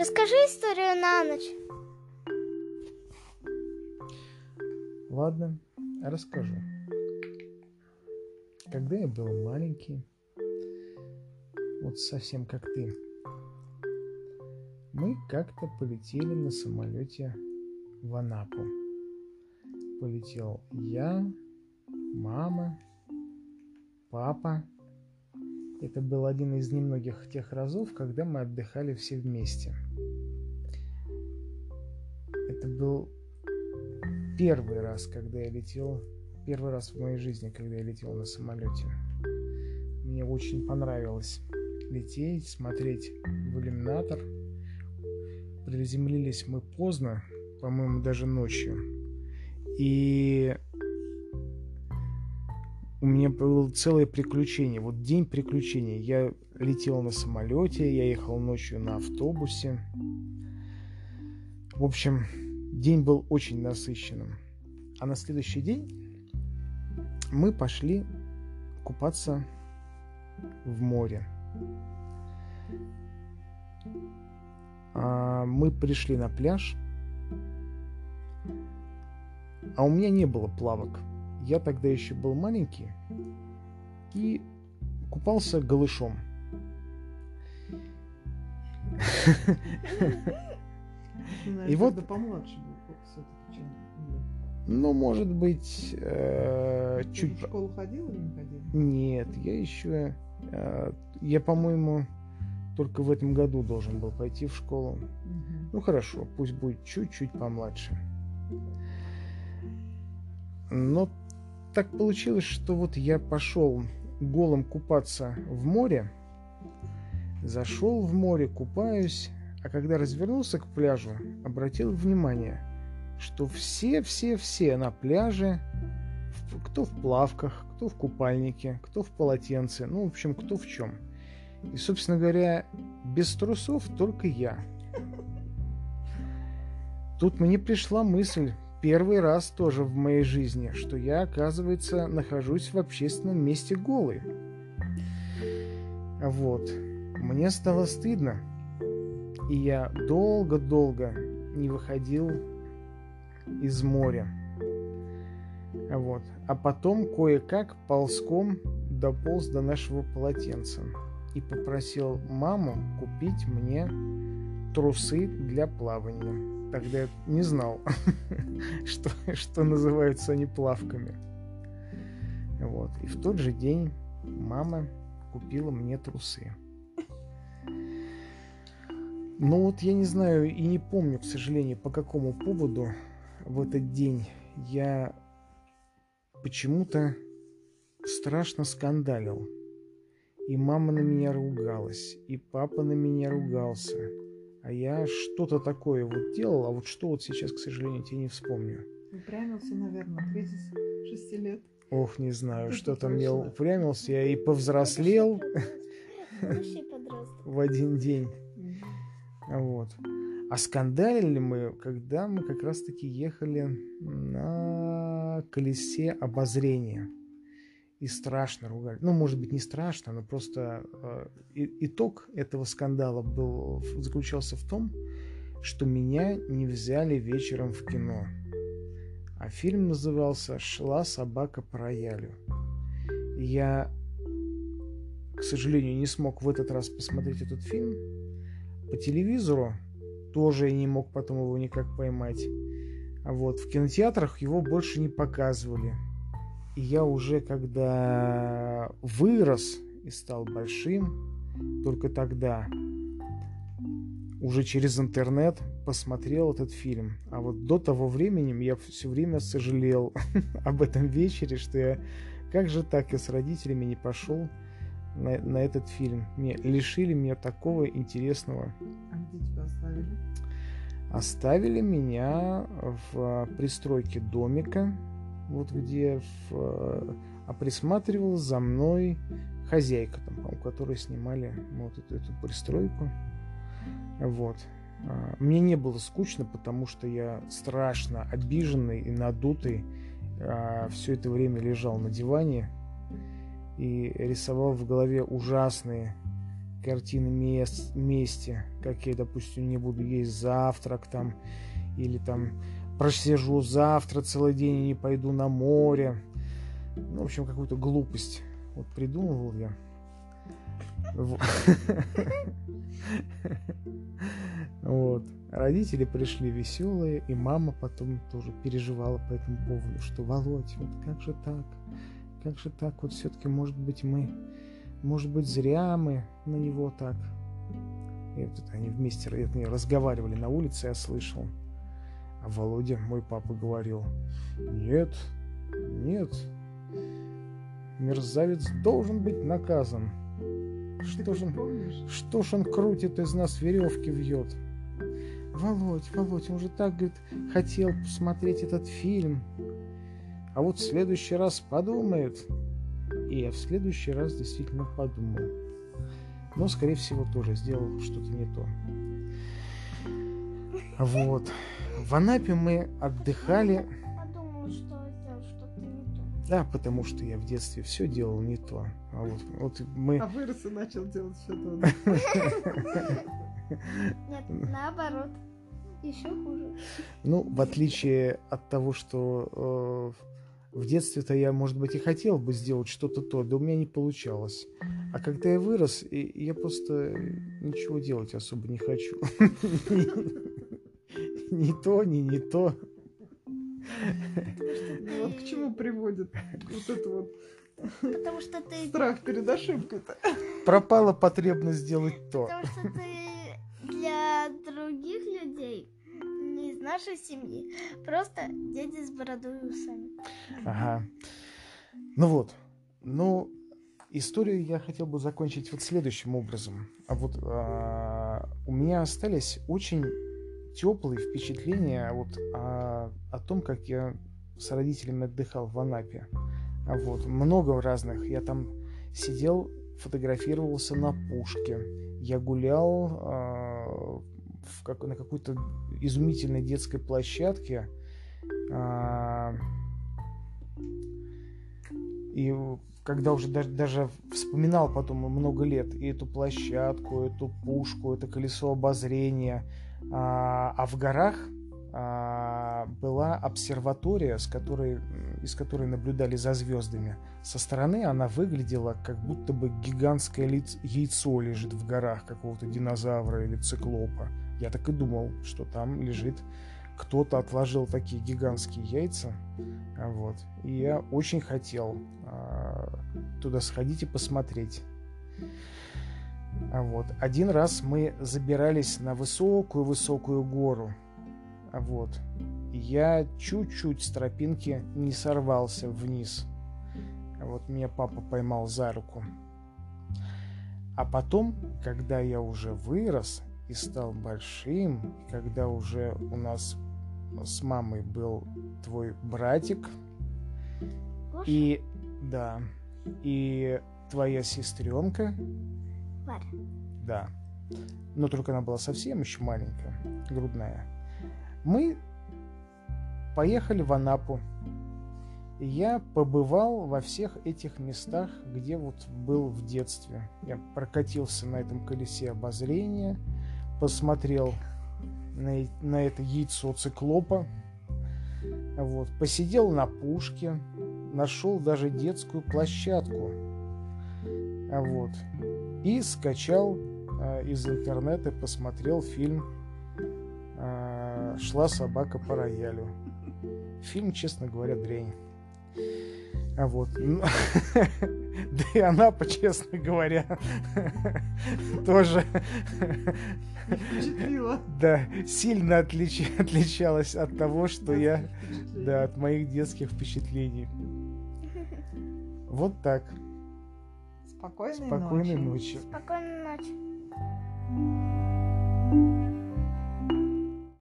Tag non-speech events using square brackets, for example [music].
Расскажи историю на ночь. Ладно, расскажу. Когда я был маленький, вот совсем как ты, мы как-то полетели на самолете в Анапу. Полетел я, мама, папа. Это был один из немногих тех разов, когда мы отдыхали все вместе. Это был первый раз, когда я летел, первый раз в моей жизни, когда я летел на самолете. Мне очень понравилось лететь, смотреть в иллюминатор. Приземлились мы поздно, по-моему, даже ночью. И у меня было целое приключение. Вот день приключений. Я летел на самолете, я ехал ночью на автобусе. В общем, день был очень насыщенным. А на следующий день мы пошли купаться в море. А мы пришли на пляж, а у меня не было плавок. Я тогда еще был маленький и купался голышом. И вот помладше был, все-таки, ну, может быть, э, чуть... в школу ходил или не ходил? Нет, я еще... Э, я, по-моему, только в этом году должен был пойти в школу. Угу. Ну, хорошо, пусть будет чуть-чуть помладше. Но так получилось, что вот я пошел голым купаться в море, зашел в море, купаюсь, а когда развернулся к пляжу, обратил внимание, что все-все-все на пляже, кто в плавках, кто в купальнике, кто в полотенце, ну, в общем, кто в чем. И, собственно говоря, без трусов только я. Тут мне пришла мысль, первый раз тоже в моей жизни, что я, оказывается, нахожусь в общественном месте голый. Вот. Мне стало стыдно. И я долго-долго не выходил из моря. Вот. А потом кое-как ползком дополз до нашего полотенца и попросил маму купить мне трусы для плавания. Тогда я не знал, [laughs] что, что называются они плавками. Вот. И в тот же день мама купила мне трусы. Ну вот я не знаю и не помню, к сожалению, по какому поводу в этот день я почему-то страшно скандалил. И мама на меня ругалась, и папа на меня ругался. А я что-то такое вот делал, а вот что вот сейчас, к сожалению, тебе не вспомню. Упрямился, наверное, кризис шести лет. Ох, не знаю, что там я упрямился, я и повзрослел в один день. Вот. А скандалили мы, когда мы как раз-таки ехали на колесе обозрения. И страшно ругали. Ну, может быть, не страшно, но просто э, итог этого скандала был, заключался в том, что меня не взяли вечером в кино. А фильм назывался «Шла собака по роялю». Я, к сожалению, не смог в этот раз посмотреть этот фильм по телевизору, тоже я не мог потом его никак поймать. А вот в кинотеатрах его больше не показывали. И я уже когда вырос и стал большим, только тогда уже через интернет посмотрел этот фильм. А вот до того времени я все время сожалел [laughs] об этом вечере, что я как же так я с родителями не пошел на, на этот фильм. Мне лишили меня такого интересного. А где тебя оставили? Оставили меня в пристройке домика, вот где в, а присматривал за мной хозяйка, там, у которой снимали вот эту, эту пристройку. Вот. А, мне не было скучно, потому что я страшно обиженный и надутый а, все это время лежал на диване и рисовал в голове ужасные картины мест, мести, как я, допустим, не буду есть завтрак там, или там просижу завтра целый день и не пойду на море. Ну, в общем, какую-то глупость вот придумывал я. Вот. Родители пришли веселые, и мама потом тоже переживала по этому поводу, что Володь, вот как же так? Как же так? Вот все-таки, может быть, мы, может быть, зря мы на него так. И вот они вместе разговаривали на улице, я слышал. А Володя, мой папа, говорил, нет, нет, мерзавец должен быть наказан. Что ж, он, что ж он крутит из нас веревки вьет? Володь, Володь, он же так, говорит, хотел посмотреть этот фильм. А вот в следующий раз подумает. И я в следующий раз действительно подумал. Но, скорее всего, тоже сделал что-то не то. Вот. В Анапе мы отдыхали. Подумал, что сделал что-то не то. Да, потому что я в детстве все делал не то. А вот, вот мы... А вырос и начал делать все то. [laughs] Нет, наоборот. Еще хуже. Ну, в отличие от того, что э, в детстве-то я, может быть, и хотел бы сделать что-то то, да у меня не получалось. А когда я вырос, я просто ничего делать особо не хочу. [laughs] Ни то, ни не то. Вот к чему приводит вот это вот Потому что ты... страх перед ошибкой-то. Пропала потребность сделать то. Потому что ты для других людей, не из нашей семьи, просто дети с бородой и усами. Ага. Ну вот. Ну, историю я хотел бы закончить вот следующим образом. А вот а, у меня остались очень теплые впечатления вот о, о том, как я с родителями отдыхал в Анапе. А вот много разных. Я там сидел, фотографировался на пушке. Я гулял э, в как, на какой-то изумительной детской площадке. Э, и когда уже даже, даже вспоминал потом много лет и эту площадку, эту пушку, это колесо обозрения, а, а в горах а, была обсерватория, с которой, из которой наблюдали за звездами. Со стороны она выглядела, как будто бы гигантское яйцо лежит в горах какого-то динозавра или циклопа. Я так и думал, что там лежит кто-то отложил такие гигантские яйца. Вот. И я очень хотел а, туда сходить и посмотреть. Вот. Один раз мы забирались на высокую-высокую гору. Вот. Я чуть-чуть с тропинки не сорвался вниз. Вот меня папа поймал за руку. А потом, когда я уже вырос и стал большим, когда уже у нас с мамой был твой братик, Гоша? и да, и твоя сестренка, Варя. да, но только она была совсем еще маленькая, грудная. Мы поехали в Анапу. И я побывал во всех этих местах, где вот был в детстве. Я прокатился на этом колесе обозрения, посмотрел на, на это яйцо циклопа, вот, посидел на пушке, нашел даже детскую площадку, вот, и скачал э, из интернета, посмотрел фильм э, «Шла собака по роялю». Фильм, честно говоря, дрянь. А вот. [laughs] Да и она, честно говоря, [laughs] тоже да, сильно отлич- отличалась от того, что я, да, от моих детских впечатлений. Вот так. Спокойной, Спокойной ночи. ночи. Спокойной ночи.